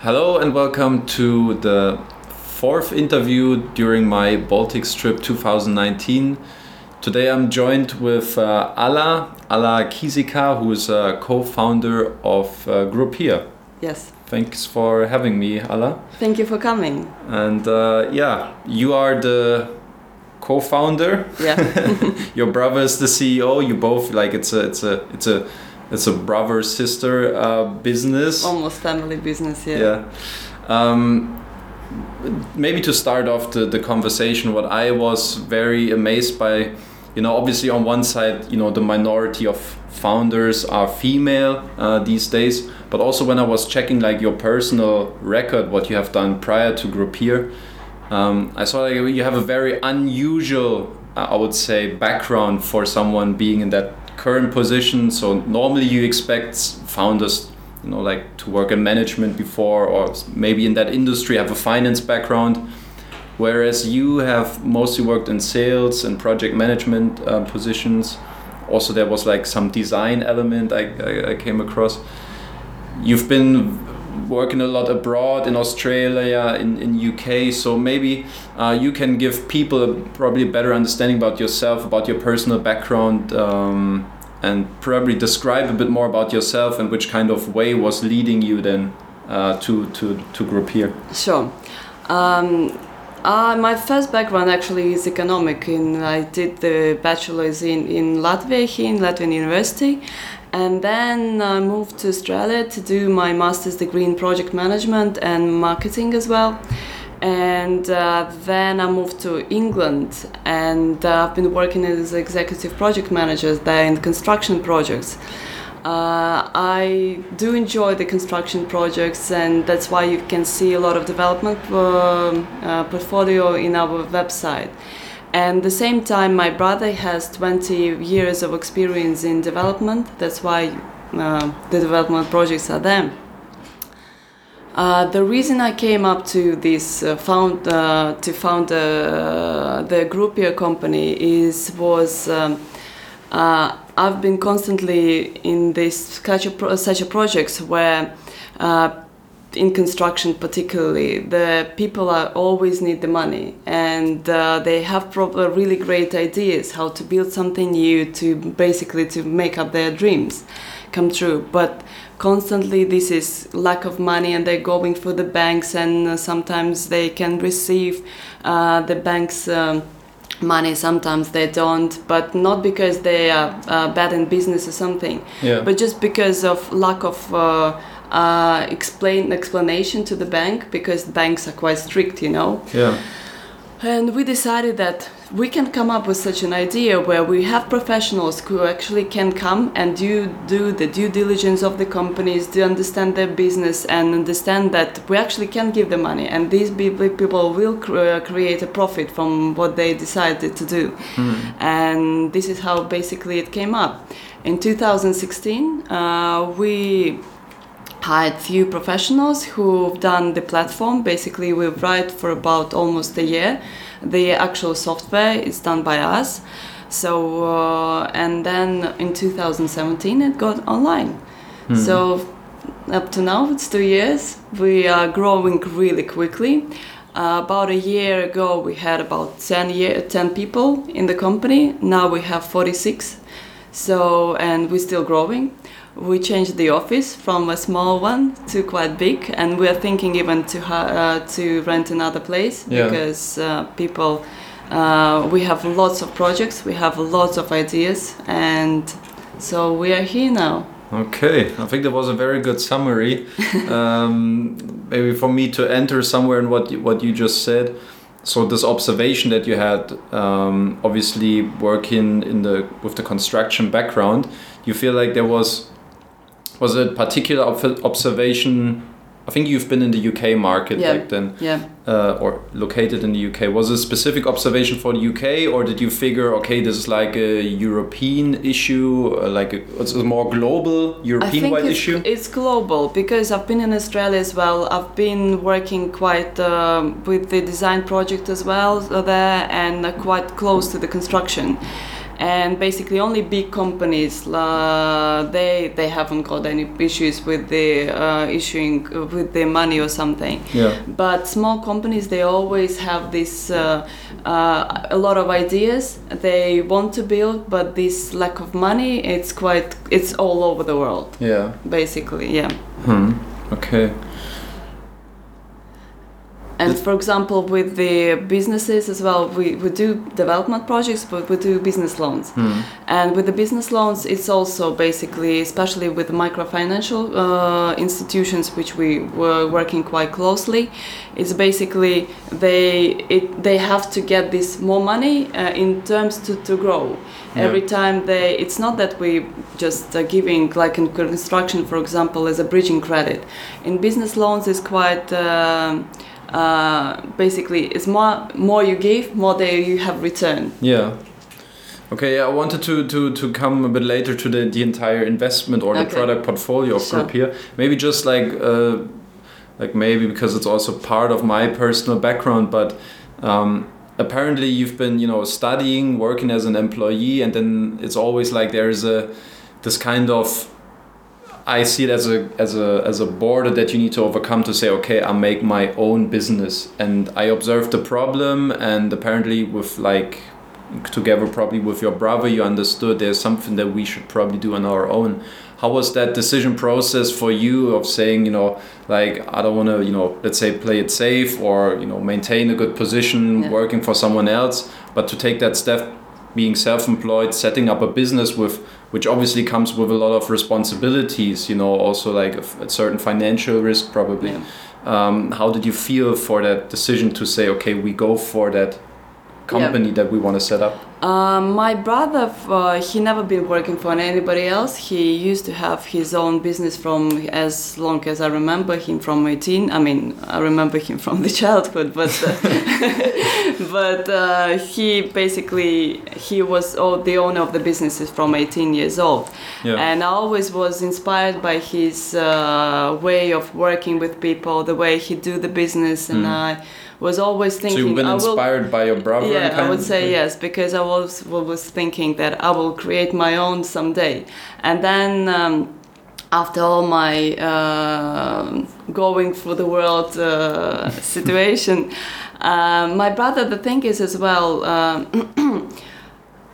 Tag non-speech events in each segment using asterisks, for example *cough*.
Hello and welcome to the fourth interview during my Baltics trip 2019. Today I'm joined with uh, Alla, Alla Kisika, who is a co-founder of uh, Grupeer. Yes. Thanks for having me, Alla. Thank you for coming. And uh, yeah, you are the co-founder. Yeah. *laughs* Your brother is the CEO. You both like it's a it's a it's a it's a brother sister uh, business. Almost family business, yeah. Yeah. Um, maybe to start off the, the conversation, what I was very amazed by, you know, obviously on one side, you know, the minority of founders are female uh, these days, but also when I was checking like your personal record, what you have done prior to Grupeer, um, I saw like you have a very unusual, uh, I would say, background for someone being in that current position. So normally you expect founders, you know, like to work in management before, or maybe in that industry have a finance background. Whereas you have mostly worked in sales and project management uh, positions. Also, there was like some design element I, I, I came across. You've been working a lot abroad in Australia, in, in UK. So maybe uh, you can give people probably a better understanding about yourself, about your personal background, um, and probably describe a bit more about yourself and which kind of way was leading you then uh, to to to here. Sure. Um, uh, my first background actually is economic. and I did the bachelor's in in Latvia here in Latvian University, and then I moved to Australia to do my master's degree in project management and marketing as well. And uh, then I moved to England and uh, I've been working as executive project manager there in construction projects. Uh, I do enjoy the construction projects, and that's why you can see a lot of development uh, portfolio in our website. And the same time, my brother has 20 years of experience in development. That's why uh, the development projects are there. Uh, the reason I came up to this uh, found uh, to found uh, the Grupeer company is was um, uh, I've been constantly in this such a, pro- such a projects where in construction particularly the people are always need the money and uh, they have proper really great ideas how to build something new to basically to make up their dreams come true but constantly this is lack of money and they're going for the banks and uh, sometimes they can receive uh, the banks um, money sometimes they don't but not because they are uh, bad in business or something Yeah. but just because of lack of uh, uh, explain explanation to the bank because banks are quite strict, you know. Yeah. And we decided that we can come up with such an idea where we have professionals who actually can come and do do the due diligence of the companies, to understand their business, and understand that we actually can give the money, and these people people will cr- create a profit from what they decided to do. And this is how basically it came up. In 2016, uh, we hired few professionals who've done the platform. Basically, we've write for about almost a year. The actual software is done by us. So, uh, and then in 2017, it got online. So, up to now, it's two years. We are growing really quickly. Uh, about a year ago, we had about 10, year, 10 people in the company. Now we have 46. So, and we're still growing. We changed the office from a small one to quite big, and we are thinking even to ha- uh, to rent another place Yeah. because uh, people. Uh, we have lots of projects, we have lots of ideas, and so we are here now. Okay, I think that was a very good summary. *laughs* um, maybe for me to enter somewhere in what you, what you just said. So this observation that you had, um, obviously working in the with the construction background, you feel like there was was a particular ob- observation. I think you've been in the UK market Yeah. back then, Yeah. uh, or located in the UK. Was it a specific observation for the UK, or did you figure, okay, this is like a European issue, uh, like a, it's a more global European-wide issue? it's global because I've been in Australia as well. I've been working quite um, with the design project as well uh, there and uh, quite close to the construction. And basically only big companies uh, they they haven't got any issues with the uh, issuing with the money or something. Yeah. But small companies they always have this uh, uh, a lot of ideas they want to build, but this lack of money it's quite it's all over the world Yeah. basically. Yeah. Hmm. Okay. And for example, with the businesses as well, we, we do development projects, but we do business loans. Hmm. And with the business loans, it's also basically, especially with microfinancial uh, institutions, which we were working quite closely, it's basically they it, they have to get this more money uh, in terms to, to grow. Yeah. Every time they, it's not that we just uh, giving like in construction, for example, as a bridging credit. In business loans, is quite. um uh, basically, it's more more you give, more they you have return. Yeah. Okay, yeah, I wanted to, to, to come a bit later to the, the entire investment or the Okay. product portfolio of Sure. Grupeer. Maybe just like uh, like maybe because it's also part of my personal background, but um, apparently you've been you know studying, working as an employee, and then it's always like there's a this kind of I see it as a as a as a border that you need to overcome to say, okay, I make my own business, and I observed the problem, and apparently with like together probably with your brother, you understood there's something that we should probably do on our own. How was that decision process for you of saying, you know, like I don't want to, you know, let's say play it safe or you know maintain a good position Yeah. working for someone else, but to take that step, being self-employed, setting up a business with which obviously comes with a lot of responsibilities, you know, also like a, certain financial risk probably. Yeah. Um, how did you feel for that decision to say, okay, we go for that company that we want to set up? Um, my brother, uh, he never been working for anybody else. He used to have his own business from as long as I remember him from 18. I mean, I remember him from *laughs* the childhood, but uh, *laughs* but uh, he basically he was oh, the owner of the businesses from 18 years old, Yeah. and I always was inspired by his uh, way of working with people, the way he do the business, and I was always thinking. so you've been I will inspired by your brother? yeah, I would say yes because I was was thinking that I will create my own someday, and then. Um, after all my uh, going through the world uh, *laughs* situation, uh, my brother. The thing is as well. Uh, *clears throat*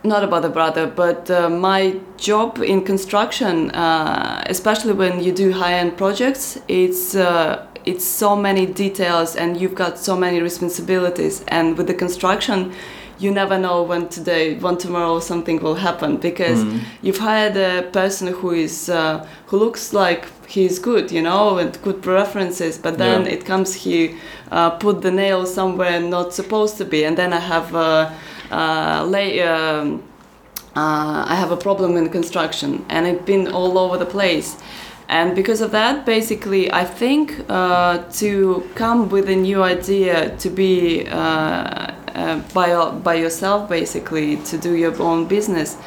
not about the brother, but uh, my job in construction, uh, especially when you do high-end projects, it's uh, it's so many details and you've got so many responsibilities. And with the construction, you never know when today, when tomorrow something will happen because you've hired a person who is uh, who looks like he's good, you know, and good preferences, but then Yeah. it comes he uh, put the nail somewhere not supposed to be, and then I have. Uh, uh, lay, um, uh, I have a problem in construction, and it's been all over the place. And because of that, basically, I think uh, to come with a new idea, to be uh, uh, by by yourself, basically, to do your own business,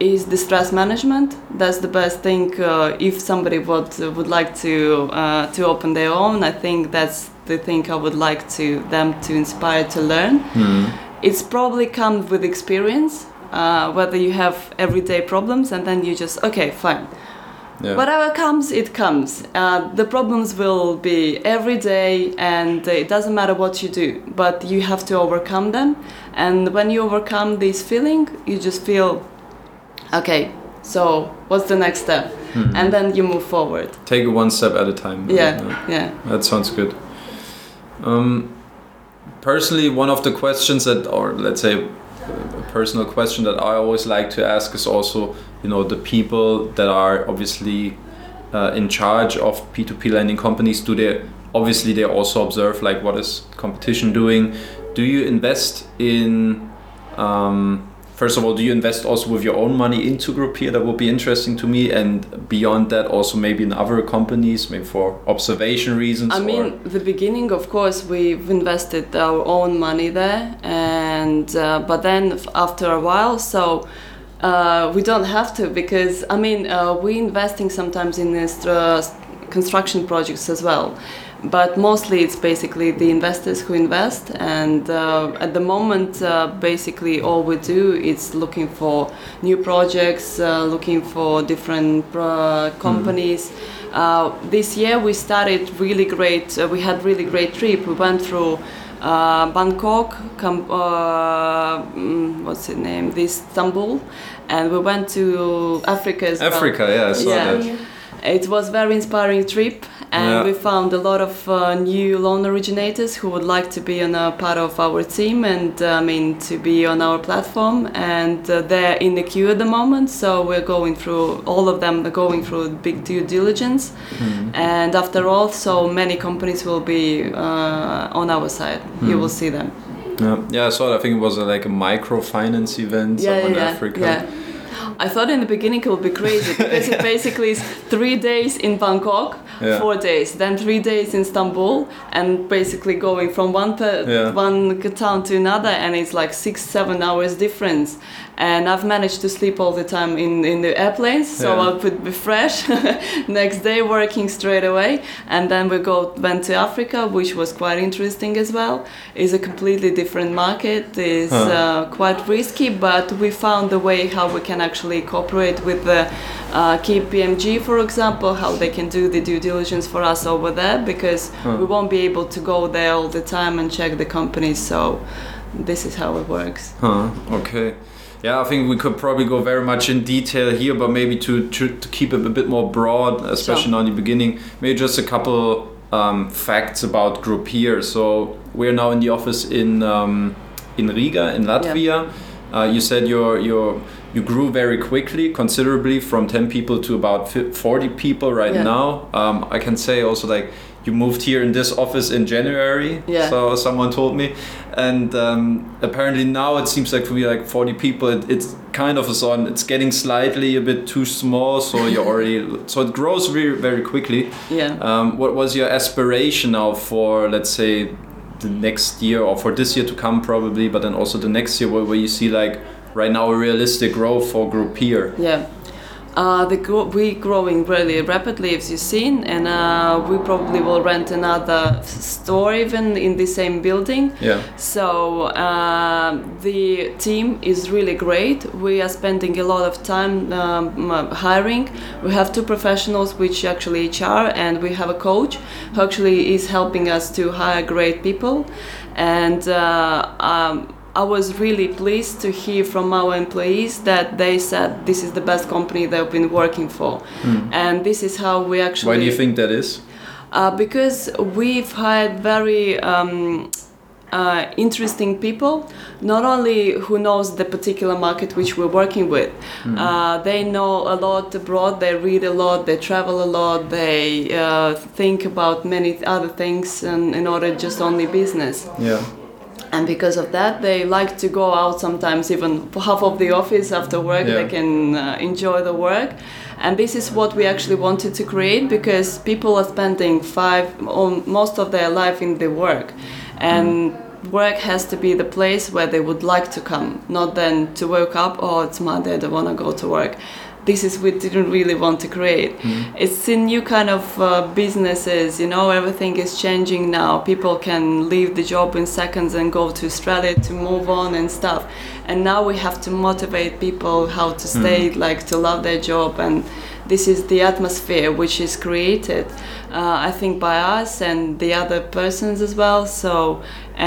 is the stress management. That's the best thing. Uh, if somebody would would like to uh, to open their own, I think that's the thing I would like to them to inspire to learn it's probably come with experience uh, whether you have everyday problems and then you just okay fine Yeah. whatever comes it comes. Uh, the problems will be every day and it doesn't matter what you do but you have to overcome them. And when you overcome this feeling you just feel okay so what's the next step? And then you move forward. Take it one step at a time. yeah. yeah. That sounds good. Um, personally, one of the questions that, or let's say, a personal question that I always like to ask is also, you know, the people that are obviously uh, in charge of P2P lending companies. Do they obviously they also observe like what is competition doing? Do you invest in um, first of all, do you invest also with your own money into Grupeer? That would be interesting to me. And beyond that, also maybe in other companies, maybe for observation reasons. I mean, the beginning, of course, we've invested our own money there, and uh, but then after a while, so uh, we don't have to because I mean, uh, we investing sometimes in this. Uh, construction projects as well. But mostly it's basically the investors who invest, and uh, at the moment, uh, basically all we do is looking for new projects, uh, looking for different uh, companies. Uh, this year we started really great. Uh, we had really great trip. We went through uh, Bangkok, Cam- uh, mm, what's the name? This Istanbul, and we went to Africa as well. Africa, yeah, I saw Yeah. that. It was very inspiring trip, and Yeah. we found a lot of uh, new loan originators who would like to be on a part of our team and uh, I mean to be on our platform. And uh, they're in the queue at the moment, so we're going through all of them are going through big due diligence. Hmm. And after all, so many companies will be uh, on our side. You Hmm. will see them. Yeah, yeah, I saw. It. I think it was a, like a microfinance event yeah, somewhere yeah, in Africa. yeah. I thought in the beginning it would be crazy *laughs* because it basically is three days in Bangkok, Yeah. four days, then three days in Istanbul, and basically going from one Yeah. one town to another, and it's like six seven hours difference. And I've managed to sleep all the time in, in the airplanes, so Yeah. I could be fresh. *laughs* Next day working straight away, and then we go went to Africa, which was quite interesting as well. It's a completely different market. It's Huh. uh, quite risky, but we found a way how we can actually cooperate with the uh, KPMG, for example, how they can do the due diligence for us over there because Huh. we won't be able to go there all the time and check the companies. So this is how it works. Huh, okay. Yeah, I think we could probably go very much in detail here, but maybe to, to, to keep it a bit more broad, especially Sure. now in the beginning, maybe just a couple um, facts about Grupeer. So we're now in the office in um, in Riga, in Latvia. Uh, you said you're, you're, you grew very quickly, considerably, from 10 people to about 40 people right Yeah. now. Um, I can say also like you moved here in this office in January. Yeah. So someone told me, and um, apparently now it seems like for me like 40 people. It, it's kind of a sort. It's getting slightly a bit too small. So *laughs* you're already. So it grows very very quickly. Yeah. Um, what was your aspiration now for let's say the next year or for this year to come probably, but then also the next year where, where you see like right now a realistic growth for Grupeer. Yeah. Uh, the gro- we growing really rapidly, as you've seen, and uh, we probably will rent another store even in the same building. Yeah. So uh, the team is really great. We are spending a lot of time um, hiring. We have two professionals, which actually HR, and we have a coach who actually is helping us to hire great people. And uh, um, I was really pleased to hear from our employees that they said this is the best company they've been working for, and this is how we actually. Why do you think that is? Uh, because we've had very um, uh, interesting people, not only who knows the particular market which we're working with. Uh, they know a lot abroad. They read a lot. They travel a lot. They uh, think about many other things, and in order just only business Yeah. And because of that they like to go out sometimes even for half of the office after work Yeah. they can uh, enjoy the work. And this is what we actually wanted to create because people are spending five or most of their life in the work. And work has to be the place where they would like to come not then to wake up oh it's monday i don't want to go to work this is we didn't really want to create. It's a new kind of uh, businesses you know everything is changing now. People can leave the job in seconds and go to australia to move on and stuff. And now we have to motivate people how to stay like to love their job. And this is the atmosphere which is created uh, i think by us and the other persons as well. So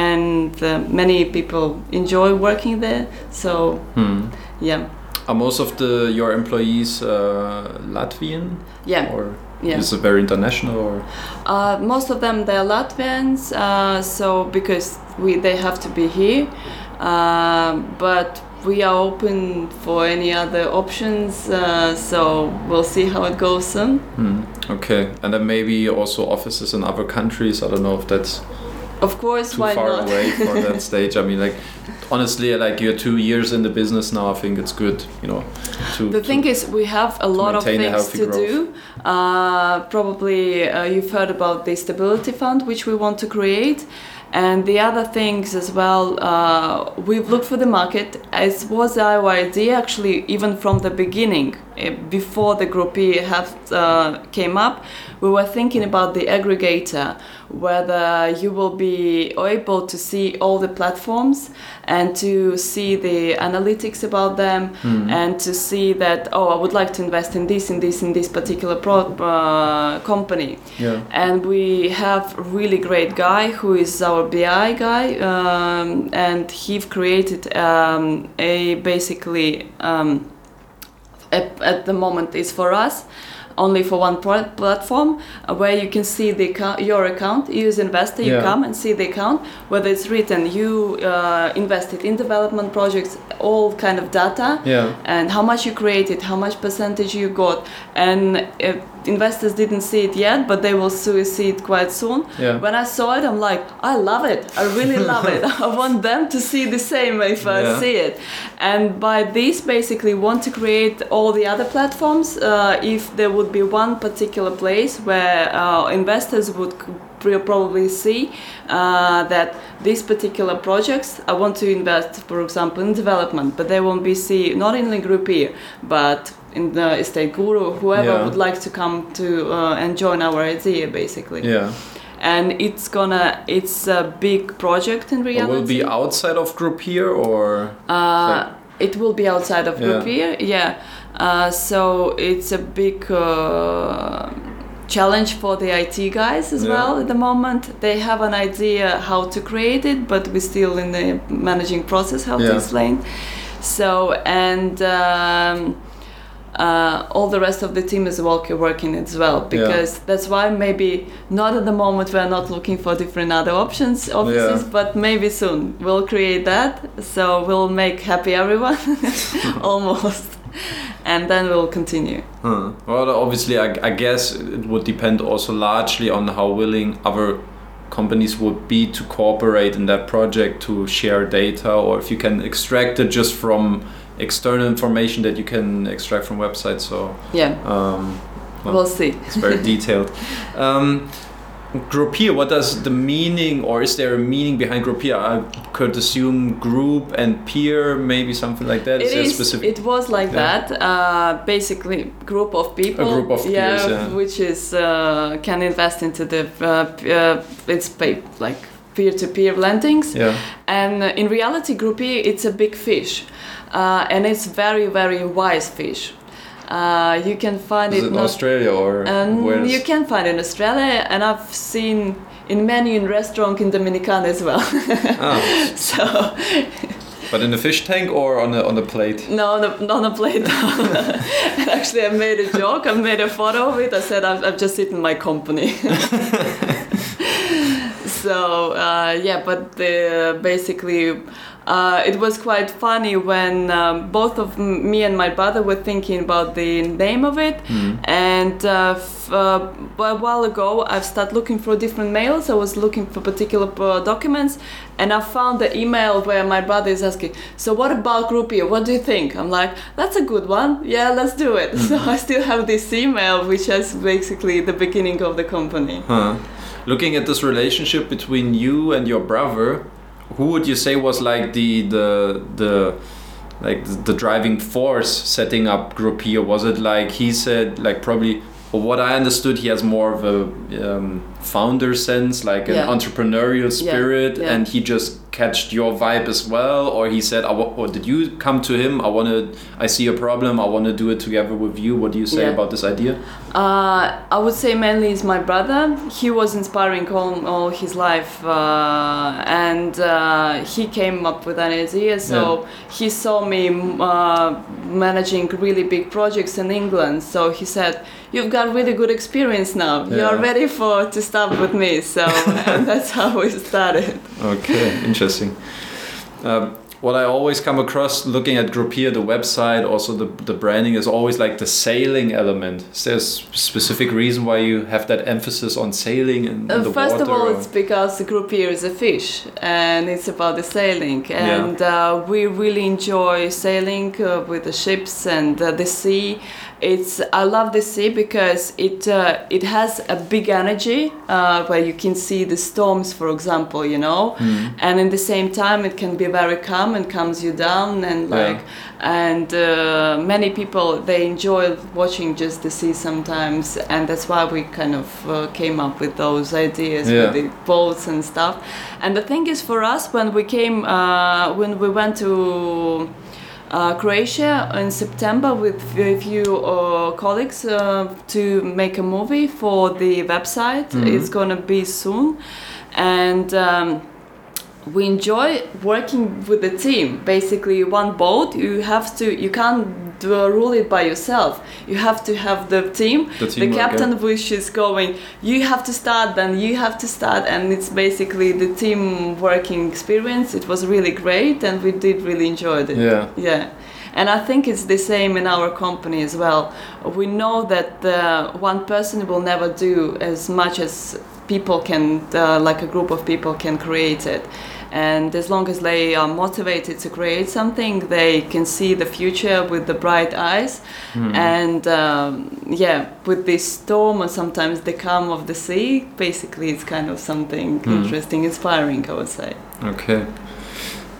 and uh, many people enjoy working there. So Hmm. yeah Are most of the your employees uh, Latvian yeah or yeah is it very international or Uh, most of them they're Latvians, uh, so because we they have to be here, uh, but we are open for any other options. Uh, so we'll see how it goes soon. Hmm. Okay, and then maybe also offices in other countries. I don't know if that's Of course, too why far not? away for that *laughs* stage. I mean, like honestly, like you're two years in the business now. I think it's good, you know. To The to- thing is, we have a lot of things to growth. do. Uh, probably uh, you've heard about the stability fund, which we want to create. And the other things as well, uh, we've looked for the market. It was our idea actually, even from the beginning. Eh, before the group E have uh, came up, we were thinking about the aggregator, whether you will be able to see all the platforms and to see the analytics about them and to see that oh I would like to invest in this in this in this particular pro- uh, company Yeah. and we have a really great guy who is our BI guy, um, and he've created um, a basically um, at, at the moment is for us only for one platform uh, where you can see the your account you as investor you Yeah. come and see the account whether it's written you uh, invested in development projects all kind of data Yeah. and how much you created, how much percentage you got, and uh, investors didn't see it yet, but they will see it quite soon. Yeah. When I saw it, I'm like, I love it. I really love it. *laughs* I want them to see the same if I Yeah. see it. And by this, basically, want to create all the other platforms. Uh, if there would be one particular place where uh, investors would probably see uh, that these particular projects I want to invest, for example, in development, but they won't be see not in the Grupeer, but in the estate guru, whoever Yeah. would like to come to uh, and join our idea, basically. Yeah. And it's gonna, it's a big project in Or reality. will be outside of Grupeer or Uh, it will be outside of group Yeah. here, yeah. Uh, so it's a big uh, challenge for the IT guys as Yeah. well at the moment. They have an idea how to create it, but we're still in the managing process how to explain. So and. Um, uh, all the rest of the team is work- working as well. Because that's why maybe not at the moment we're not looking for different other options offices Yeah. but maybe soon. We'll create that so we'll make happy everyone. *laughs* *laughs* Almost. And then we'll continue. Huh. Well, obviously, I, I guess it would depend also largely on how willing other companies would be to cooperate in that project to share data, or if you can extract it just from external information that you can extract from websites. So yeah um, well, we'll see it's very *laughs* detailed. Um, Grupeer, what does the meaning, or is there a meaning behind Grupeer? I could assume group and peer, maybe something like that. It is. specific? It was like Yeah. that. Uh, basically, group of people. A group of peers, yeah. Which is uh, can invest into the uh, uh, it's pay, like peer-to-peer lendings. yeah. And in reality, groupie it's a big fish, uh, and it's very very wise fish. Uh, you can find Is it in Australia or Um, where? you can find it in Australia, and I've seen in many in restaurant in Dominican as well. Ah, *laughs* so but in the fish tank or on the on the plate? no, on a, on a plate. *laughs* actually, I made a joke. I made a photo of it. I said I've, I've just eaten my company. *laughs* so uh, yeah, but the, basically. Uh, it was quite funny when um, both of m- me and my brother were thinking about the name of it, and uh, f- uh, a while ago I've started looking for different mails. I was looking for particular uh, documents, and I found the email where my brother is asking, "So what about Groupie? What do you think?" I'm like, "That's a good one. Yeah, let's do it." *laughs* So I still have this email, which is basically the beginning of the company. Huh. Looking at this relationship between you and your brother, who would you say was like the the the like the driving force setting up Grupeer? Was it like he said like probably well, what I understood he has more of a um, founder sense, like an Yeah. entrepreneurial spirit, yeah. and he just catched your vibe as well, or he said, I or did you come to him? I want to, I see a problem, I want to do it together with you. What do you say Yeah. about this idea? Uh, I would say mainly is my brother. He was inspiring all, all his life, uh, and uh, he came up with an idea. So he saw me uh, managing really big projects in England. So he said, "You've got really good experience now. You're ready for to start with me." So *laughs* that's how we started. Okay, interesting. Um, what I always come across looking at Grupeer, the website, also the, the branding is always like the sailing element. Is there a specific reason why you have that emphasis on sailing and, Uh, the first water? of all, it's because the group here is a fish, and it's about the sailing, and uh, we really enjoy sailing uh, with the ships and uh, the sea. It's I love the sea because it uh, it has a big energy uh, where you can see the storms, for example, you know, Hmm. and in the same time it can be very calm and calms you down and Yeah. like and uh, many people they enjoy watching just the sea sometimes and that's why we kind of uh, came up with those ideas Yeah. with the boats and stuff and the thing is for us when we came uh, when we went to uh, Croatia in September with a few uh, colleagues uh, to make a movie for the website. It's gonna be soon, and. Um, we enjoy working with the team. Basically one boat you have to you can't do, rule it by yourself. You have to have the team. The the teamwork, captain which is going you have to start then you have to start and it's basically the team working experience. It was really great and we did really enjoy it. Yeah. yeah. And i think it's the same in our company as well. We know that uh, one person will never do as much as people can uh, like a group of people can create it. And as long as they are motivated to create something they can see the future with the bright eyes. And um, yeah with this storm and sometimes the calm of the sea basically it's kind of something interesting inspiring i would say. Okay.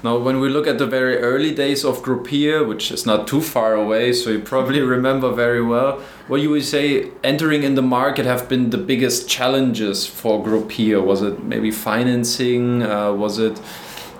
Now, when we look at the very early days of Grupeer, which is not too far away, so you probably remember very well, what you would say entering in the market have been the biggest challenges for Grupeer? Was it maybe financing? Uh, was it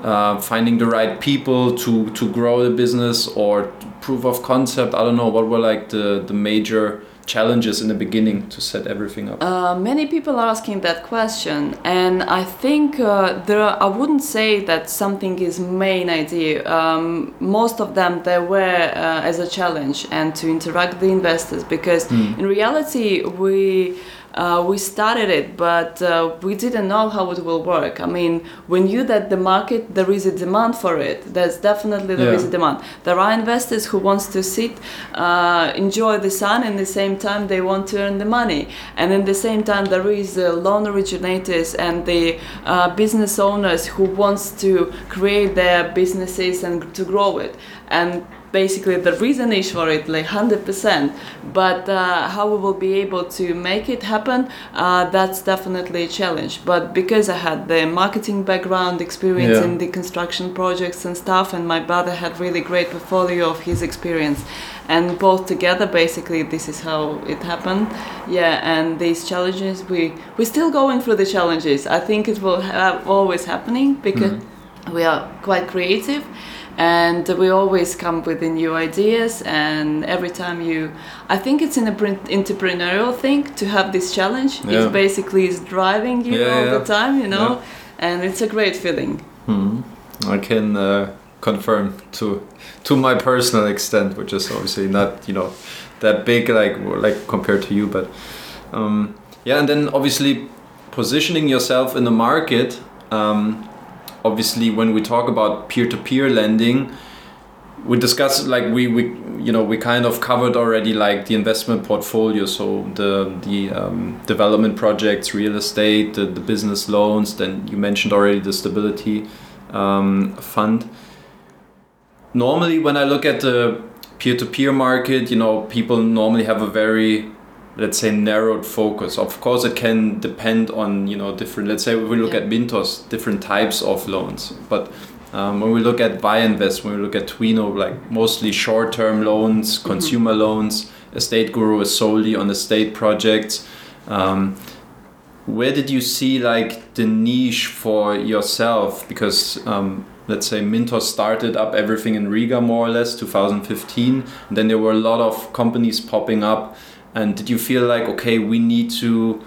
uh, finding the right people to, to grow the business or proof of concept? I don't know. What were like the, the major challenges in the beginning to set everything up? Uh, many people are asking that question, and I think uh, there. Are, I wouldn't say that something is main idea. Um, most of them they were uh, as a challenge and to interact with the investors because in reality we. Uh, we started it, but uh, we didn't know how it will work. I mean, we knew that the market there is a demand for it. There's definitely there is Yeah. a demand. There are investors who wants to sit, uh, enjoy the sun, and at the same time they want to earn the money. And in the same time there is the loan originators and the uh, business owners who wants to create their businesses and to grow it. And basically the reason is for it like 100% but uh, how we will be able to make it happen uh, that's definitely a challenge. But because i had the marketing background experience Yeah. in the construction projects and stuff and my brother had really great portfolio of his experience. And both together basically this is how it happened. Yeah and these challenges we we're still going through the challenges. I think it will have always happening because we are quite creative and we always come with the new ideas and every time you i think it's an entrepreneurial thing to have this challenge Yeah. it basically is driving you Yeah, all yeah. the time you know and it's a great feeling Hmm. I can uh, confirm to to my personal extent, which is obviously not you know that big like like compared to you, but um, yeah, and then obviously positioning yourself in the market. Um, obviously, when we talk about peer-to-peer lending, we discussed like we, we you know we kind of covered already like the investment portfolio. So the the um, development projects real estate the, the business loans then you mentioned already the stability um, fund. Normally when i look at the peer-to-peer market you know people normally have a very let's say narrowed focus of course it can depend on you know different let's say we look Yeah. at mintos different types of loans but um, when we look at Viainvest, when we look at Twino, like mostly short-term loans, consumer loans, Estate Guru is solely on estate projects. Um, where did you see like the niche for yourself? Because um, let's say Mintos started up everything in Riga more or less 2015, and then there were a lot of companies popping up. And did you feel like okay, we need to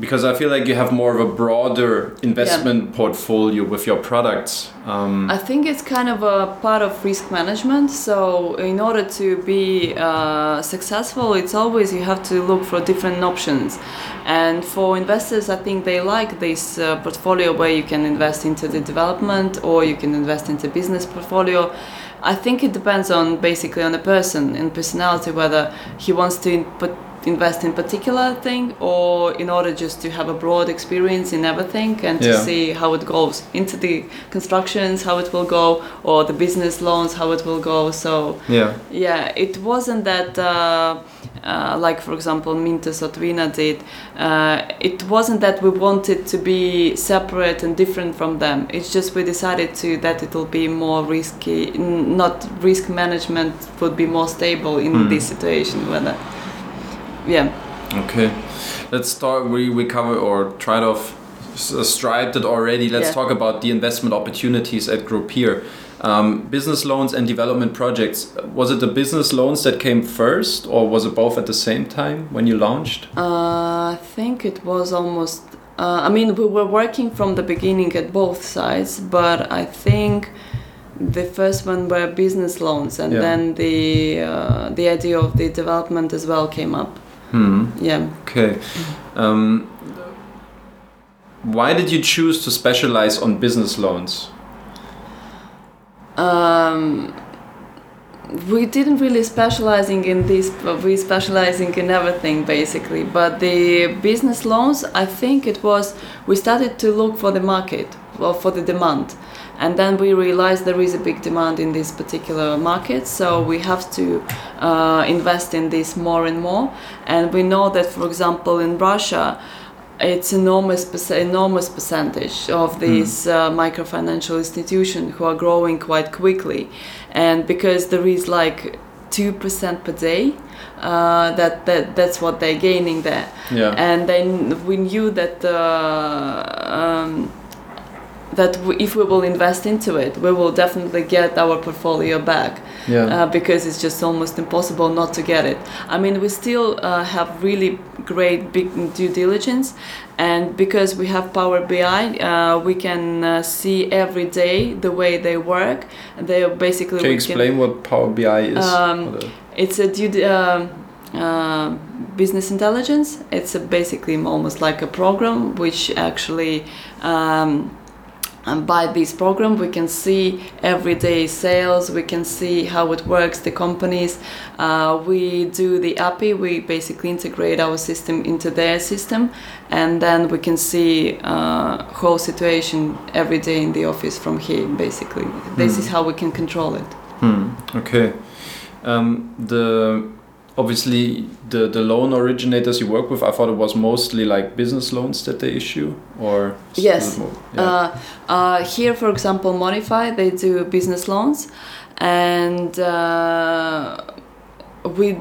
because I feel like you have more of a broader investment portfolio with your products. Um, I think it's kind of a part of risk management. So, in order to be uh, successful, it's always you have to look for different options. And for investors, I think they like this uh, portfolio where you can invest into the development or you can invest into business portfolio. I think it depends on basically on the person and personality whether he wants to input invest in particular thing or in order just to have a broad experience in everything and to Yeah. see how it goes into the constructions how it will go or the business loans how it will go so yeah. yeah it wasn't that uh, uh, like for example Mintos Otvina did, uh, it wasn't that we wanted to be separate and different from them. It's just we decided to that it will be more risky, not risk management would be more stable in Hmm. this situation. Whether, yeah. Okay, let's start. We we cover or tried off s- striped it already. Let's Yeah. talk about the investment opportunities at Grupeer. Um, business loans and development projects. Was it the business loans that came first, or was it both at the same time when you launched? Uh, I think it was almost. Uh, I mean, we were working from the beginning at both sides, but I think the first one were business loans, and Yeah. then the uh, the idea of the development as well came up. Hmm. Yeah. Okay. Um, why did you choose to specialize on business loans? Um, we didn't really specializing in this but we specializing in everything basically. But the business loans i think it was we started to look for the market well for the demand. And then we realized there is a big demand in this particular market so we have to uh, invest in this more and more. And we know that for example in russia it's enormous enormous percentage of these uh, microfinancial institutions who are growing quite quickly. And because there is like 2% per day uh, that, that that's what they're gaining there. Yeah. and then we knew that uh, um, that if we will invest into it we will definitely get our portfolio back yeah. uh, because it's just almost impossible not to get it. I mean, we still uh, have really great big due diligence, and because we have Power BI, uh, we can uh, see every day the way they work. They are basically Can you explain what Power BI is? Um, it's a due um uh, business intelligence. It's a basically almost like a program which actually. Um, and by this program, we can see everyday sales. We can see how it works. The companies. Uh, we do the API. We basically integrate our system into their system, and then we can see uh, whole situation every day in the office from here. Basically, this is how we can control it. Hmm. Okay. Um, the obviously the the loan originators you work with, I thought it was mostly like business loans that they issue, or Yes. more- yeah. Uh, uh, here, for example, Modify, they do business loans, and uh, we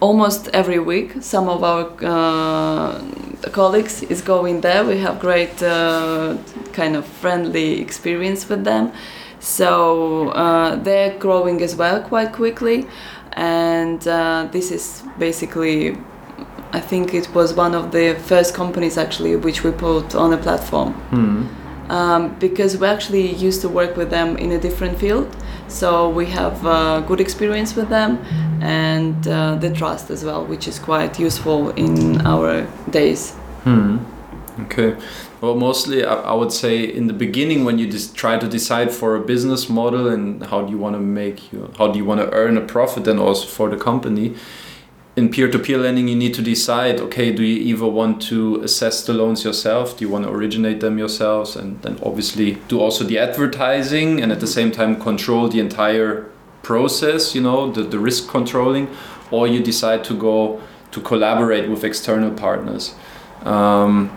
almost every week some of our uh, colleagues is going there. We have great uh, kind of friendly experience with them, so uh, they're growing as well quite quickly, and uh, this is basically. I think it was one of the first companies actually which we put on a platform Hmm. um, because we actually used to work with them in a different field. So we have uh, good experience with them and uh, the trust as well, which is quite useful in our days. Hmm. Okay. Well, mostly I, would say in the beginning when you just try to decide for a business model and how do you want to make you how do you want to earn a profit and also for the company. In peer-to-peer lending, you need to decide. Okay, do you either want to assess the loans yourself? Do you want to originate them yourselves, and then obviously do also the advertising and at the same time control the entire process? You know, the the risk controlling, or you decide to go to collaborate with external partners. Um,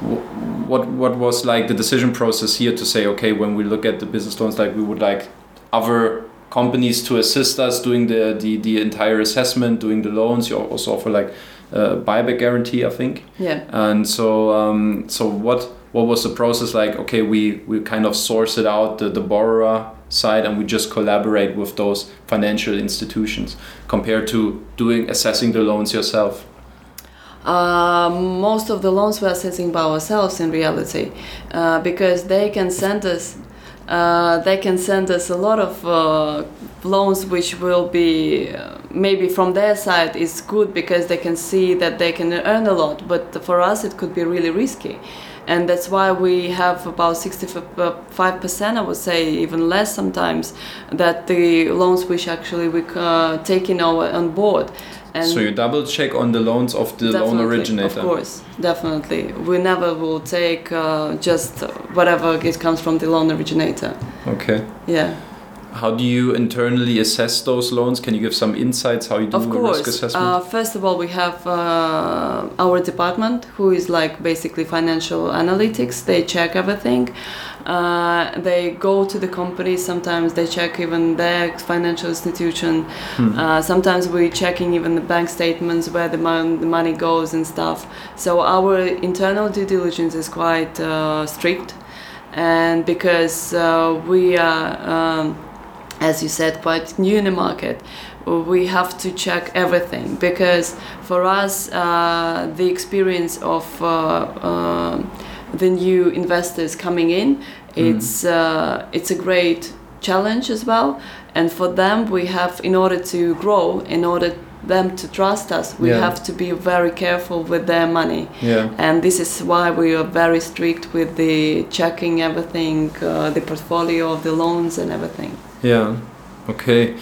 what what was like the decision process here to say okay when we look at the business loans like we would like other companies to assist us doing the the, the entire assessment doing the loans. You also offer like uh, buyback guarantee i think. Yeah. and so um, so what what was the process like? Okay we we kind of source it out the, the borrower side and we just collaborate with those financial institutions compared to doing assessing the loans yourself Uh, most of the loans we're assessing by ourselves in reality uh, because they can send us uh, they can send us a lot of uh, loans which will be uh, maybe from their side is good because they can see that they can earn a lot but for us it could be really risky. And that's why we have about 65% i would say even less sometimes that the loans which actually we uh, take in our, on board and so you double check on the loans of the loan originator Of course, definitely. We never will take uh, just whatever it comes from the loan originator. okay Yeah. How do you internally assess those loans? Can you give some insights how you do of course. risk assessment? Uh, first of all, we have uh, our department who is like basically financial analytics. They check everything. Uh, they go to the companies. Sometimes they check even their financial institution. Hmm. Uh, sometimes we're checking even the bank statements where the, mon- the money goes and stuff. So our internal due diligence is quite uh, strict, and because uh, we are. Um, as you said, quite new in the market. We have to check everything because for us, uh, the experience of uh, um the new investors coming in, it's uh, it's a great challenge as well. And for them, we have, in order to grow, in order them to trust us, we Yeah. have to be very careful with their money yeah. and this is why we are very strict with the checking everything uh, the portfolio of the loans and everything Yeah. Okay.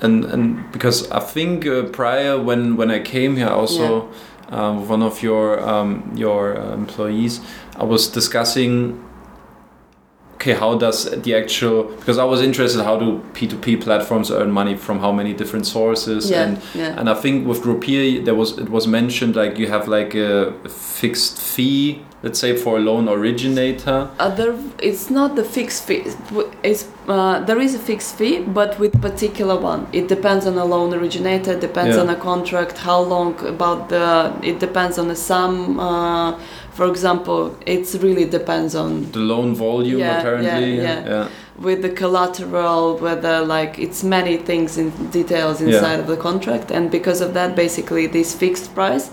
And and because I think uh, prior when when I came here also um, with one of your um, your uh, employees, I was discussing. Okay, how does the actual because I was interested how do P two P platforms earn money from how many different sources yeah and yeah. and I think with Grupeer there was it was mentioned like you have like a fixed fee let's say for a loan originator. Uh, there, it's not the fixed fee it's uh, there is a fixed fee but with particular one. It depends on a loan originator depends Yeah. on a contract how long about the it depends on the sum uh, for example it's really depends on the loan volume Yeah, apparently yeah, yeah. yeah. with the collateral whether like it's many things in details inside of the contract and because of that basically this fixed price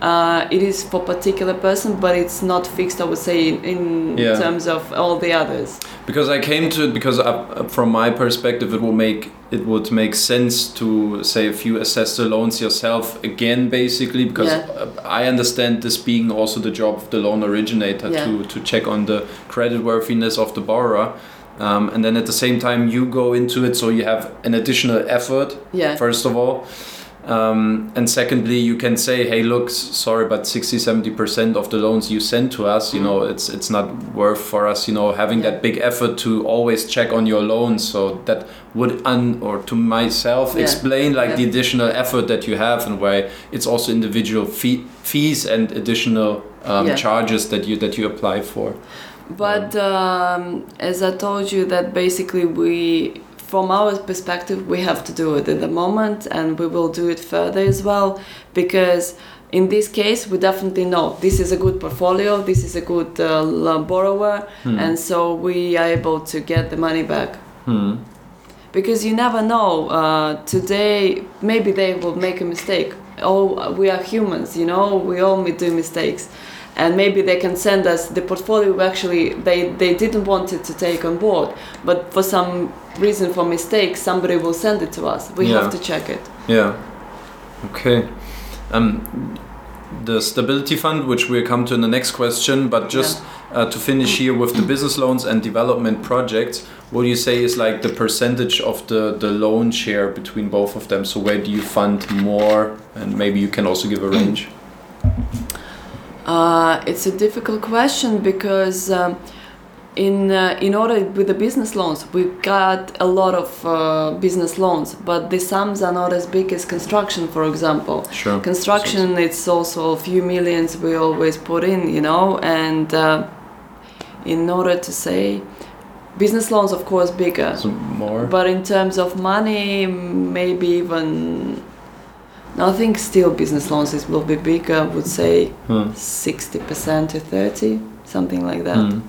uh, it is for particular person but it's not fixed i would say in, in Yeah. terms of all the others because I came to it because uh, uh, from my perspective it will make it would make sense to say if you assess the loans yourself again basically because Yeah. uh, I understand this being also the job of the loan originator Yeah. to to check on the credit worthiness of the borrower um, and then at the same time you go into it so you have an additional effort yeah first of all um, and secondly you can say hey look sorry but 60 70% of the loans you send to us you know it's it's not worth for us you know having Mm. Yeah. that big effort to always check on your loans so that would un or to myself Yeah. explain like Yeah. the additional effort that you have and why it's also individual fee- fees and additional um, charges that you that you apply for but um, as i told you that basically we from our perspective we have to do it at the moment and we will do it further as well because in this case we definitely know this is a good portfolio this is a good uh, borrower Hmm. and so we are able to get the money back Hmm. because you never know uh, today maybe they will make a mistake oh we are humans you know we all do mistakes and maybe they can send us the portfolio actually they, they didn't want it to take on board but for some reason for mistake somebody will send it to us we Yeah. have to check it Yeah. Okay. Um, the stability fund, which we'll come to in the next question, but just uh, to finish here with the business loans and development projects, what do you say is like the percentage of the the loan share between both of them? So where do you fund more, and maybe you can also give a range. Uh, it's a difficult question because um, in uh, in order with the business loans we got a lot of uh, business loans, but the sums are not as big as construction, for example. Sure. Construction, it's also a few millions we always put in, you know, and uh, in order to say, business loans, of course, bigger. So more. But in terms of money, maybe even. No, I think still business loans is, will be bigger. I would say Hmm. 60% to 30, something like that. Hmm.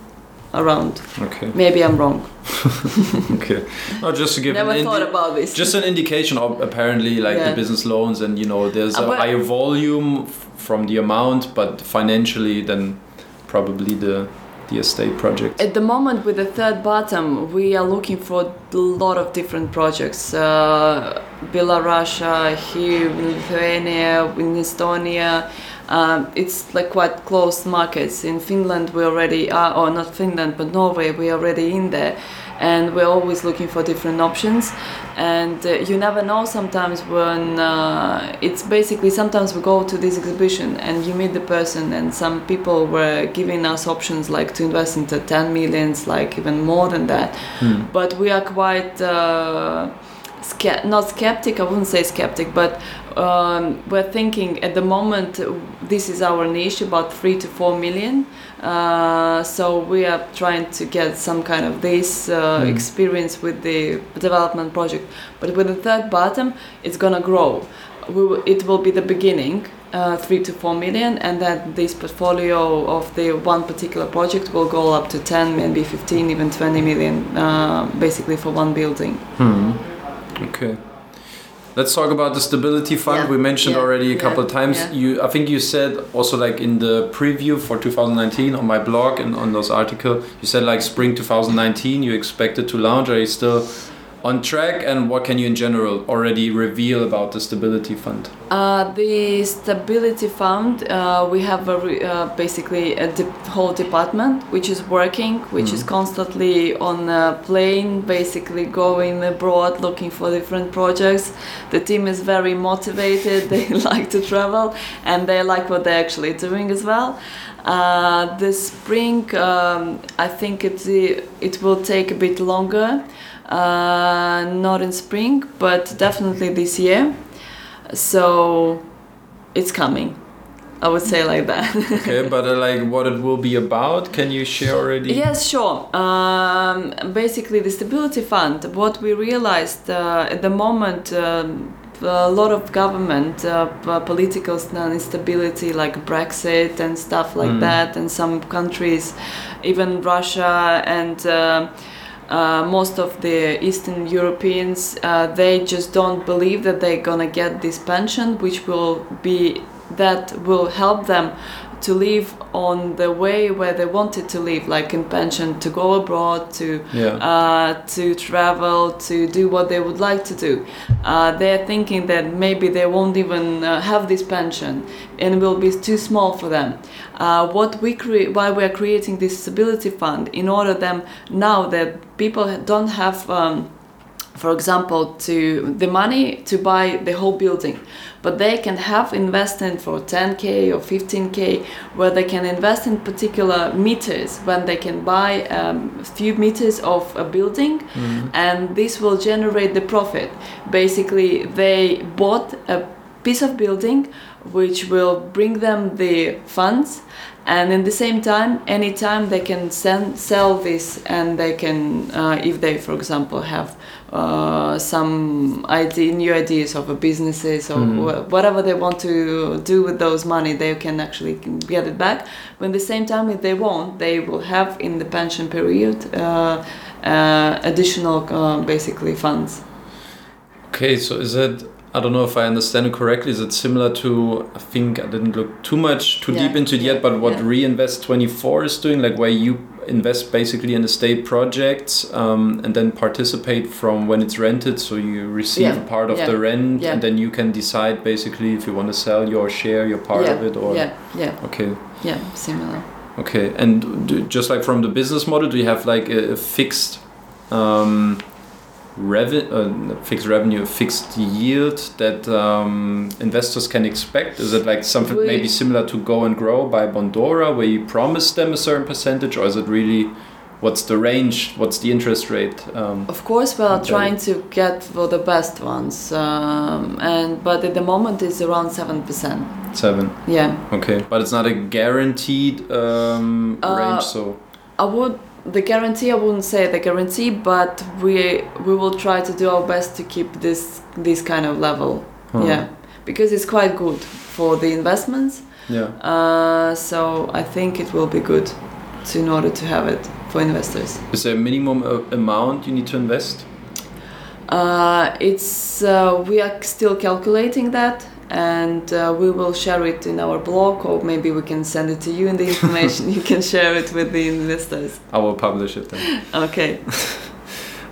Around. Okay. Maybe I'm wrong. *laughs* Okay. No, just to give Never an thought about this. just an indication of apparently like Yeah. the business loans and you know there's Uh, a higher volume f- from the amount but financially then probably the the estate project At the moment, with the third bottom, we are looking for a lot of different projects. Uh, Belarus, here in Lithuania, in Estonia. Um, it's like quite closed markets. In Finland, we already are, or not Finland, but Norway, we are already in there. And we're always looking for different options. And uh, you never know sometimes when uh, it's basically sometimes we go to this exhibition and you meet the person, and some people were giving us options like to invest into 10 millions, like even more than that. But we are quite. Uh, ske- not skeptic, I wouldn't say skeptic, but um, we're thinking at the moment this is our niche about three to four million. Uh, so we are trying to get some kind of this uh, experience with the development project. But with the third bottom, it's gonna grow. Will, it will be the beginning. Uh, three to four million, and then this portfolio of the one particular project will go up to 10, maybe 15, even 20 million, uh, basically for one building. Okay. Let's talk about the stability fund. Yeah, We mentioned yeah, already a yeah, couple of times. You, I think you said also like in the preview for 2019 on my blog and on those article, you said like spring 2019 you expected to launch. Are you still on track? And what can you in general already reveal about the stability fund? Uh, the stability fund, uh, we have a re- uh, basically a de- whole department which is working, which is constantly on a plane, basically going abroad looking for different projects. The team is very motivated. *laughs* They *laughs* like to travel and they like what they're actually doing as well. Uh, the spring, um, I think it's it will take a bit longer. Uh, not in spring, but definitely this year. So it's coming. I would say like that. *laughs* Okay, but uh, like what it will be about, can you share already? Yes, sure. Um, basically, the Stability Fund, what we realized uh, at the moment, um, a lot of government, uh, political instability like Brexit and stuff like that, and some countries, even Russia and uh, most of the Eastern Europeans, uh, they just don't believe that they're gonna get this pension, which will be that will help them to live on the way where they wanted to live, like in pension, to go abroad, to Yeah. uh, to travel, to do what they would like to do. Uh, they're thinking that maybe they won't even uh, have this pension and will be too small for them. Uh, what we create, why we are creating this stability fund, in order them now that people don't have. Um, for example, to the money to buy the whole building, but they can have invested for 10k or 15k, where they can invest in particular meters when they can buy um, a few meters of a building, and this will generate the profit. Basically, they bought a piece of building which will bring them the funds. And in the same time anytime they can send, sell this and they can uh, if they for example have uh, some idea, new ideas of a businesses or wh- whatever they want to do with those money they can actually get it back. But in the same time if they won't they will have in the pension period uh, uh, additional uh, basically funds. Okay, so is it? I don't know if I understand it correctly. Is it similar to? I think I didn't look too much too Yeah, deep into it yet. But what yeah. Reinvest24 is doing, like where you invest basically in the state projects um, and then participate from when it's rented. So you receive Yeah, a part of the rent, and then you can decide basically if you want to sell your share, your part of it, or yeah yeah okay. yeah similar Okay, and do, just like from the business model, do you have like a, a fixed um, revenue, uh, fixed revenue, a fixed yield that um, investors can expect? Is it like something We- maybe similar to Go and Grow by Bondora, where you promise them a certain percentage, or is it really what's the range? What's the interest rate? Um, Of course, we are trying to get for the best ones, um, and but at the moment it's around seven percent. seven. Yeah, Okay, but it's not a guaranteed um, Uh, range, so. I would the guarantee. I wouldn't say the guarantee, but we we will try to do our best to keep this this kind of level. Yeah, because it's quite good for the investments. Yeah. Uh, so I think it will be good to, in order to have it for investors. Is there a minimum amount you need to invest? Uh, it's uh, we are still calculating that, and uh, we will share it in our blog, or maybe we can send it to you in the information. *laughs* you can share it with the investors. I will publish it then. *laughs* Okay. *laughs*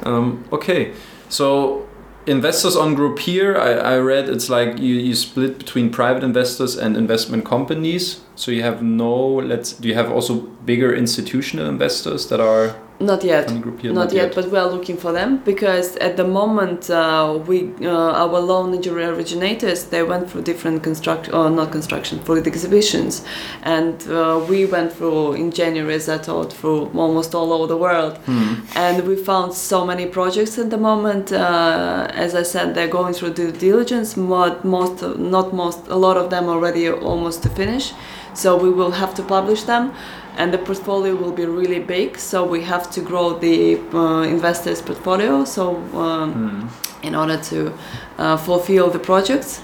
Um, okay, so investors on Grupeer, I, I read it's like you, you split between private investors and investment companies. So you have no let's do you have also bigger institutional investors that are Not yet. here? Not, yet, but we are looking for them because at the moment uh, we uh, our loan injury originators they went through different construct or not construction for the exhibitions, and uh, we went through in January as I told through almost all over the world, and we found so many projects at the moment. Uh, as I said, they're going through due diligence. Most, most not most a lot of them already almost to finish, so we will have to publish them and the portfolio will be really big so we have to grow the uh, investors portfolio so um, in order to uh, fulfill the projects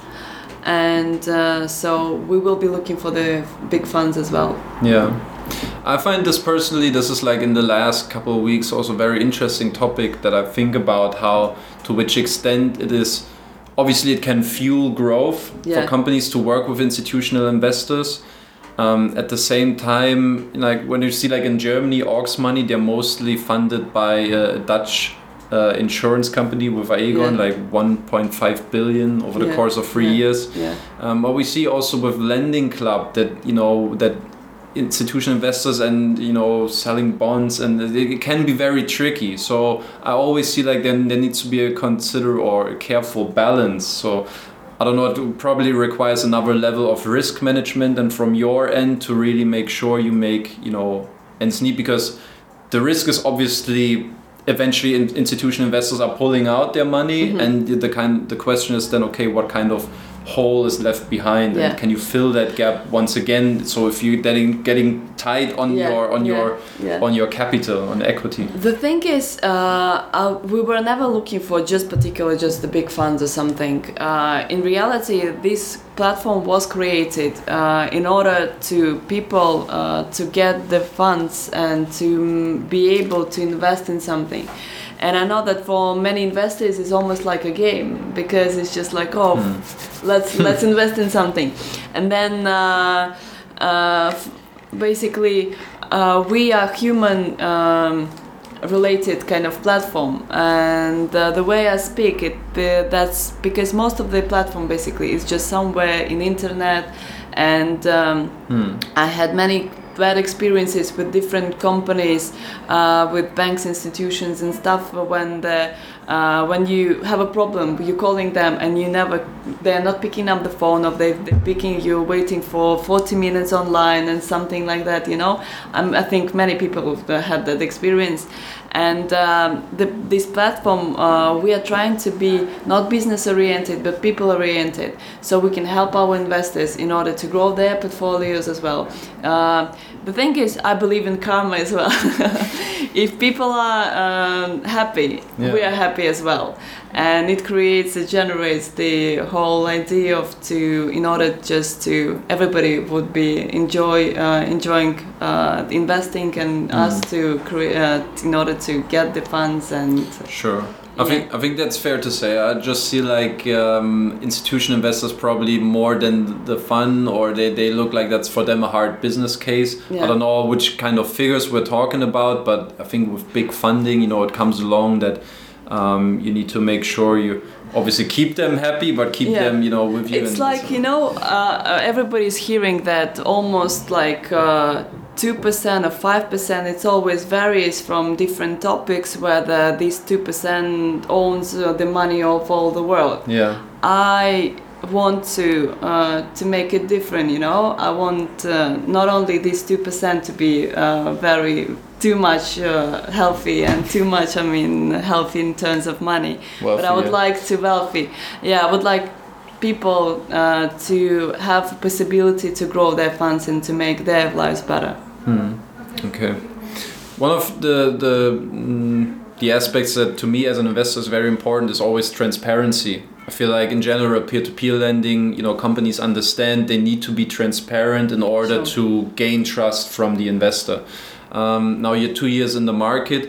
and uh, so we will be looking for the big funds as well Yeah. I find this personally, this is like in the last couple of weeks also very interesting topic that I think about how, to which extent it is, obviously it can fuel growth Yeah. for companies to work with institutional investors. Um, at the same time, like when you see like in Germany, Auxmoney, they're mostly funded by a Dutch uh, insurance company with Aegon, Yeah. like 1.5 billion over the Yeah. course of three Yeah. years. yeah Um, but we see also with lending club that you know that institutional investors and you know selling bonds and it it can be very tricky. So I always see like then there needs to be a consider or a careful balance. So I don't know. It probably requires another level of risk management and from your end to really make sure you make you know ends meet because the risk is obviously eventually in, institutional investors are pulling out their money Mm-hmm. and the, the kind the question is then okay what kind of hole is left behind Yeah. and can you fill that gap once again so if you're getting getting tight on Yeah, your on yeah, your on your capital on equity The thing is, uh, uh, we were never looking for just particular, just the big funds or something. Uh, in reality, this platform was created uh, in order to people uh, to get the funds and to mm, be able to invest in something. And I know that for many investors, it's almost like a game because it's just like, oh, let's *laughs* let's invest in something, and then. Uh, uh, basically uh, we are human um, related kind of platform. And uh, the way i speak it uh, that's because most of the platform basically is just somewhere in internet. And um, i had many bad experiences with different companies uh, with banks institutions and stuff when the uh, when you have a problem you're calling them and you never they're not picking up the phone or they, they're picking you waiting for 40 minutes online and something like that you know? Um, i think many people have had that experience. And um, the, this platform uh, we are trying to be not business oriented but people oriented. So we can help our investors in order to grow their portfolios as well. Uh, the thing is i believe in karma as well *laughs* if people are um, happy Yeah. we are happy as well and it creates it generates the whole idea of to in order just to everybody would be enjoy uh, enjoying uh, investing and us to create uh, in order to get the funds and Sure. I think I think that's fair to say. I just see like um, institutional investors probably more than the fun, or they, they look like that's for them a hard business case. I don't know which kind of figures we're talking about, but I think with big funding, you know, it comes along that um, you need to make sure you obviously keep them happy, but keep Yeah. them, you know, with you. It's like you know, uh, uh, everybody's hearing that almost like uh, two percent or 5% it always varies from different topics whether this two percent owns uh, the money of all the world. yeah. I want to uh, to make it different. You know, I want uh, not only this two percent to be uh, very too much uh, healthy and too much. I mean, healthy in terms of money, but I would yeah. like to wealthy. Yeah, I would like people uh, to have the possibility to grow their funds and to make their lives better. Okay. One of the the mm, the aspects that to me as an investor is very important is always transparency. I feel like in general peer-to-peer lending, you know, companies understand they need to be transparent in order Sure. to gain trust from the investor. Um, now you're two years in the market.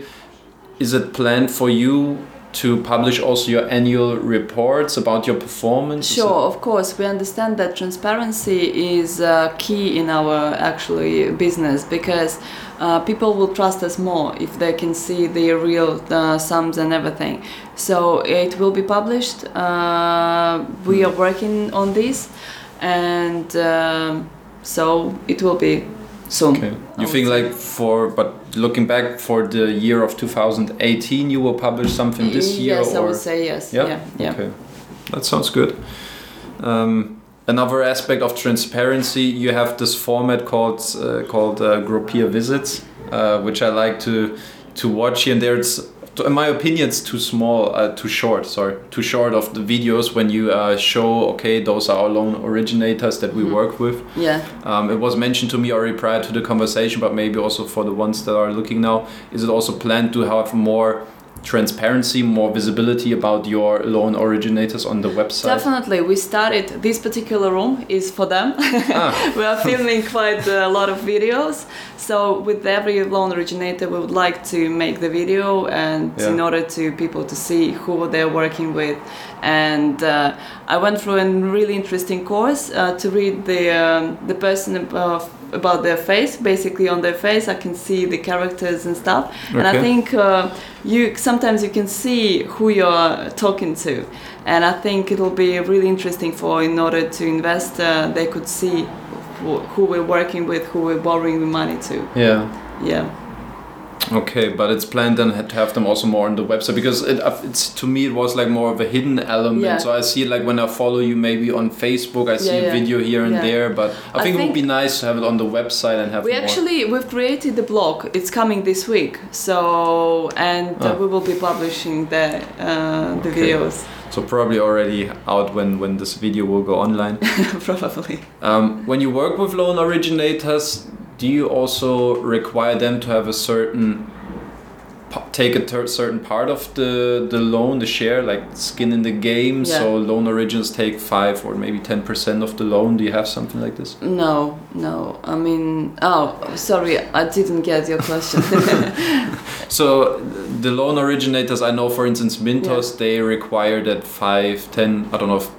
Is it planned for you to publish also your annual reports about your performance? Sure, of course, we understand that transparency is uh, key in our actually business because uh, people will trust us more if they can see the real uh, sums and everything. So it will be published. Uh, we are working on this, and um, so it will be soon. Okay. You think like for but looking back for the year of 2018, you will publish something this year Yes, I or would say yes. Yeah? Yeah, yeah. Okay, that sounds good. Um, another aspect of transparency, you have this format called uh, called uh, Grupeer visits, uh, which I like to to watch here and there. It's in my opinion, it's too small, uh, too short. Sorry, too short of the videos when you uh, show. Okay, those are our loan originators that we Mhm. work with. Yeah. Um, it was mentioned to me already prior to the conversation, but maybe also for the ones that are looking now. Is it also planned to have more transparency, more visibility about your loan originators on the website? Definitely, we started. This particular room is for them. Ah, *laughs* we are filming quite a lot of videos. So with every loan originator, we would like to make the video, and Yeah. in order to people to see who they're working with. And uh, I went through a really interesting course uh, to read the um, the person above, about their face. Basically, on their face, I can see the characters and stuff. And I think uh, you sometimes you can see who you're talking to, and I think it'll be really interesting for in order to invest, uh, they could see who, who we're working with, who we're borrowing the money to. yeah. Yeah, Okay, but it's planned then to have them also more on the website because it, uh, it's to me it was like more of a hidden element. Yeah. So I see it like when I follow you maybe on Facebook, I see Yeah, a video here and Yeah. there. But I I think, it would be nice to have it on the website and have we more. actually we've created the blog. It's coming this week. So and uh, Ah. we will be publishing the uh, the Okay. videos so probably already out when when this video will go online. *laughs* probably. Um, when you work with loan originators, do you also require them to have a certain take a certain part of the the loan, the share, like skin in the game? Yeah. So loan originals take five or maybe ten percent of the loan. Do you have something like this? No, no. I mean, oh, sorry, I didn't get your question. *laughs* So the loan originators, I know, for instance, Mintos, they require that five, ten, I don't know, if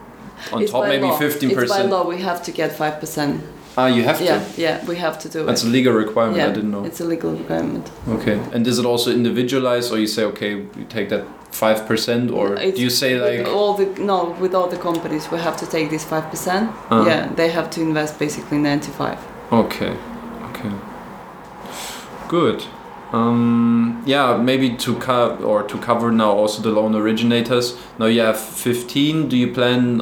on It's top maybe law. fifteen It's by law. We have to get five percent. Ah, you have Yeah, to. yeah. Yeah, we have to do That's it. a legal requirement. yeah, I didn't know. It's a legal requirement. Okay, and is it also individualized, or you say, okay, you take that five percent, or It's do you say like, all the no with all the companies we have to take this five percent. Uh. Yeah, they have to invest basically ninety five. okay, okay, good. Um, yeah, maybe to co- or to cover now also the loan originators. Now you have fifteen. Do you plan?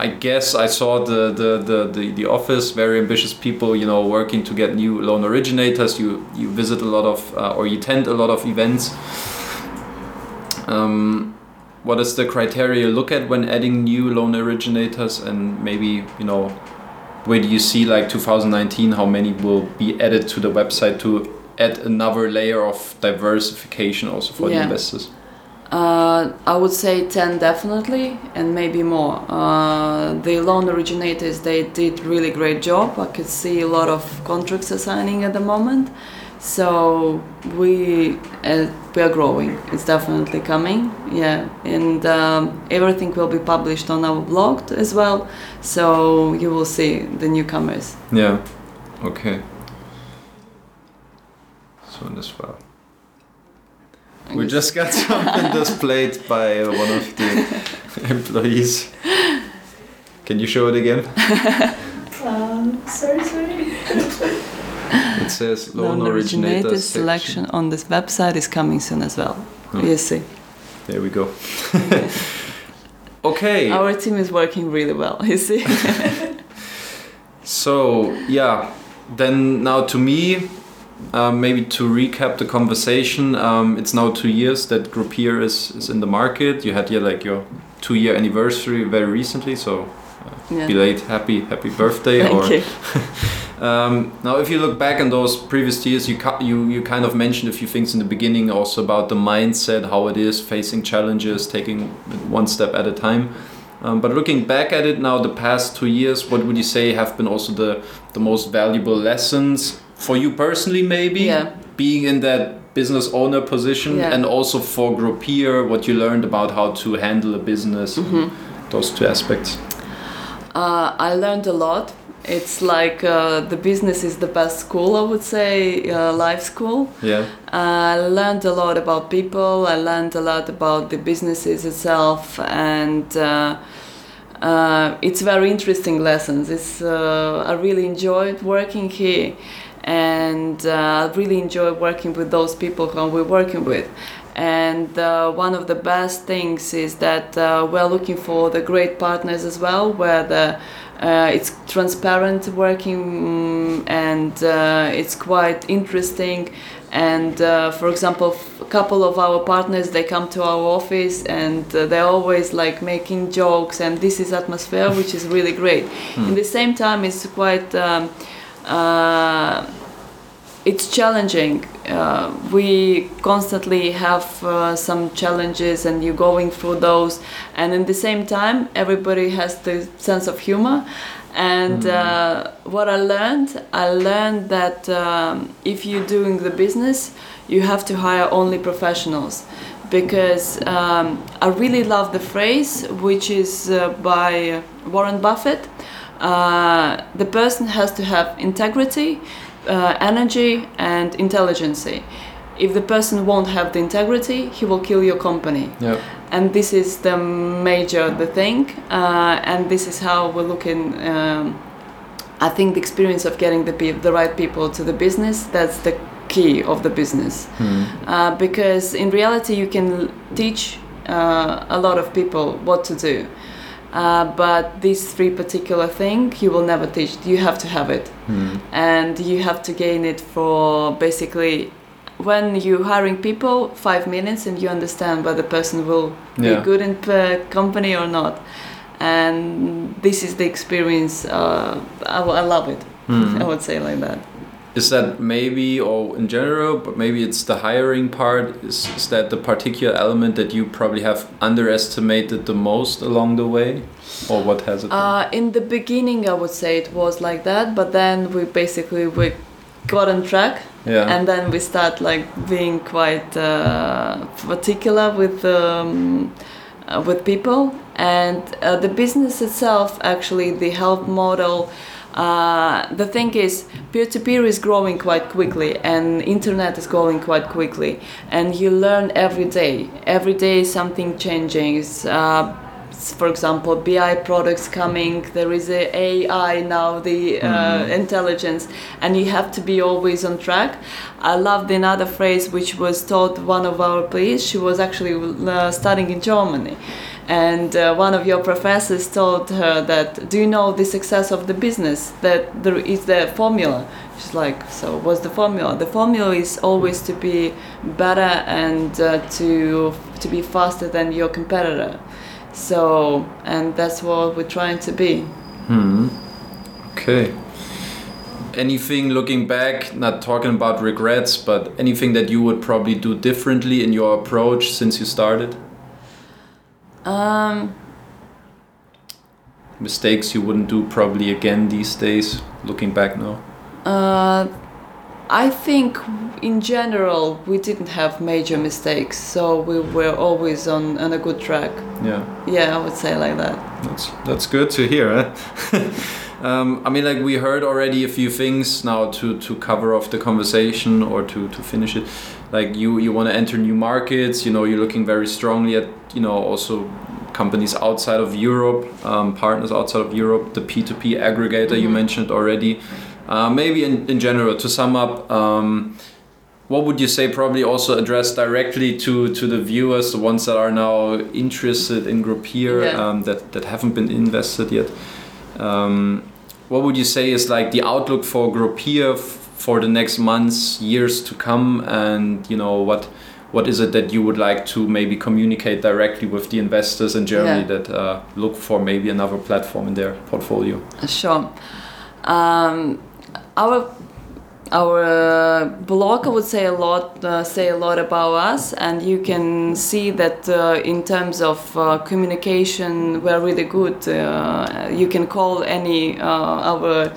I guess I saw the the, the, the, the office very ambitious people you know working to get new loan originators. You you visit a lot of uh, or you attend a lot of events. Um, what is the criteria you look at when adding new loan originators? And maybe you know where do you see like 2019 how many will be added to the website to add another layer of diversification also for the investors Uh, I would say 10 definitely, and maybe more. Uh, the loan originators, they did really great job. I could see a lot of contracts are signing at the moment. So we uh, we are growing. It's definitely coming. Yeah, and um, everything will be published on our blog as well. So you will see the newcomers. yeah okay so this file We just got something *laughs* displayed by one of the employees. Can you show it again? Um, sorry, sorry. It says loan loan originator originators selection on this website is coming soon as well. Hmm. You see, There we go. *laughs* okay. our team is working really well. You see. *laughs* So yeah, then now to me, um, maybe to recap the conversation, um, it's now two years that Grupeer is, is in the market. You had yeah like your two year anniversary very recently, so Yeah. belated happy happy birthday. Thank or you. *laughs* um, now if you look back on those previous years, you ca- you you kind of mentioned a few things in the beginning also about the mindset, how it is facing challenges, taking one step at a time. Um, but looking back at it now, the past two years, what would you say have been also the the most valuable lessons for you personally, maybe Yeah. being in that business owner position, Yeah. and also for Grupeer, what you learned about how to handle a business, Mm-hmm. those two aspects. Uh, I learned a lot. It's like uh, the business is the best school, I would say, uh, life school. Yeah, I learned a lot about people. I learned a lot about the businesses itself, and uh, uh, it's very interesting lessons. It's uh, I really enjoyed working here, and uh, really enjoy working with those people who we're working with. And uh, one of the best things is that uh, we're looking for the great partners as well, where the uh, it's transparent working mm, and uh, it's quite interesting. And uh, for example, a couple of our partners they come to our office and uh, they're always like making jokes, and this is atmosphere which is really great. In the same time, it's quite. Um, uh, it's challenging. Uh, we constantly have uh, some challenges, and you're going through those. And in the same time, everybody has the sense of humor. And uh, what I learned, I learned that um, if you're doing the business, you have to hire only professionals. Because um, I really love the phrase, which is uh, by Warren Buffett. Uh, the person has to have integrity, uh, energy and intelligence. If the person won't have the integrity, he will kill your company. Yeah. And this is the major the thing, uh, and this is how we're looking. Um, I think the experience of getting the pe- the right people to the business that's the key of the business, uh, because in reality you can teach uh, a lot of people what to do. Uh, but these three particular thing you will never teach. You have to have it, and you have to gain it for basically when you're hiring people five minutes and you understand whether the person will Yeah. be good in the company or not. And this is the experience. Uh, I, I love it. *laughs* I would say like that. Is that maybe, or in general, but maybe it's the hiring part? Is, is that the particular element that you probably have underestimated the most along the way? Or what has it been? Uh, in the beginning, I would say it was like that, but then we basically we got on track, Yeah. and then we start like being quite uh, particular with um, uh, with people, and uh, the business itself, actually, the help model. Uh, the thing is, peer-to-peer is growing quite quickly, and internet is growing quite quickly, and you learn every day. Every day, something changes Uh, for example, BI products coming. There is a AI now, the uh, intelligence, and you have to be always on track. I loved another phrase which was taught one of our employees. She was actually uh, studying in Germany, and uh, one of your professors told her that, "Do you know the success of the business? That there is the formula." She's like, "So what's the formula? The formula is always to be better and uh, to to be faster than your competitor." So, and that's what we're trying to be. Hmm. Okay. Anything looking back, not talking about regrets, but anything that you would probably do differently in your approach since you started? Um, Mistakes you wouldn't do probably again these days, looking back now? uh, I think in general we didn't have major mistakes, so we were always on, on a good track. Yeah. Yeah, I would say like that. That's that's good to hear. Eh? *laughs* um, I mean, like we heard already a few things now to to cover off the conversation or to to finish it. Like you you want to enter new markets. You know, you're looking very strongly at you know also companies outside of Europe, um, partners outside of Europe. The P two P aggregator you mentioned already. Uh, maybe in, in general, to sum up, um, what would you say probably also address directly to, to the viewers, the ones that are now interested in Grupeer, Yeah. um, that, that haven't been invested yet? Um, what would you say is like the outlook for Grupeer f- for the next months, years to come, and you know what what is it that you would like to maybe communicate directly with the investors in Germany Yeah. that uh, look for maybe another platform in their portfolio? Sure. Um, our our uh, blog, would say a lot, uh, say a lot about us, and you can see that uh, in terms of uh, communication, we're really good. Uh, you can call any uh, our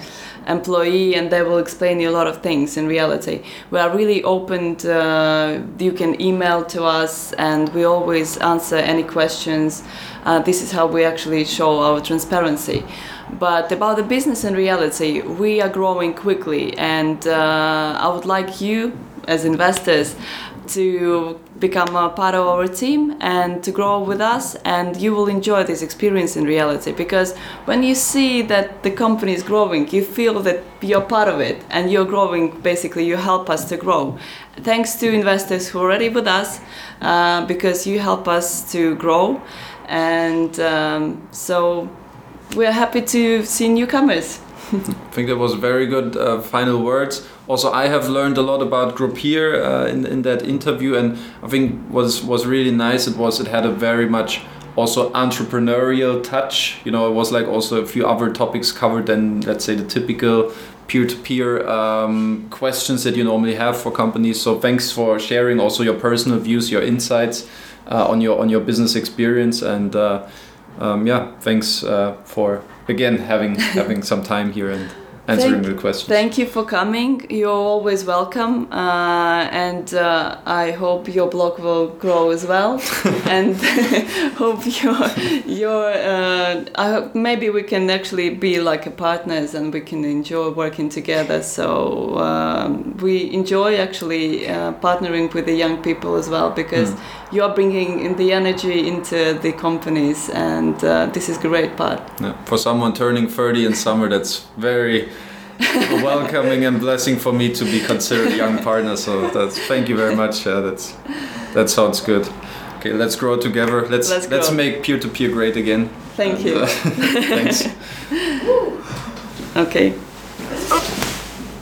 employee, and they will explain you a lot of things. In reality, we are really open. To, uh, you can email to us, and we always answer any questions. Uh, this is how we actually show our transparency. But about the business in reality, we are growing quickly, and uh, I would like you, as investors to become a part of our team and to grow with us and you will enjoy this experience in reality because when you see that the company is growing you feel that you're part of it and you're growing basically you help us to grow thanks to investors who are already with us uh, because you help us to grow and um, so we're happy to see newcomers *laughs* I think that was very good uh, final words. Also, I have learned a lot about Grupeer uh, in in that interview, and I think was was really nice. It was it had a very much also entrepreneurial touch. You know, it was like also a few other topics covered than let's say the typical peer-to-peer um, questions that you normally have for companies. So thanks for sharing also your personal views, your insights uh, on your on your business experience, and uh, um, yeah, thanks uh, for again having having some time here and answering Thank- the questions. Thank you for coming. You're always welcome, uh, and uh, I hope your blog will grow as well. *laughs* and *laughs* hope your your uh, I hope maybe we can actually be like a partners and we can enjoy working together. So um, we enjoy actually uh, partnering with the young people as well because you are bringing in the energy into the companies, and uh, this is great part. Yeah, for someone turning 30 in summer, that's very welcoming and blessing for me to be considered a young partner. So that's thank you very much. Uh, that's that sounds good. Okay, let's grow together. Let's Let's let's, make peer to peer great again. Thank And, you. uh, *laughs* thanks. *laughs* Okay.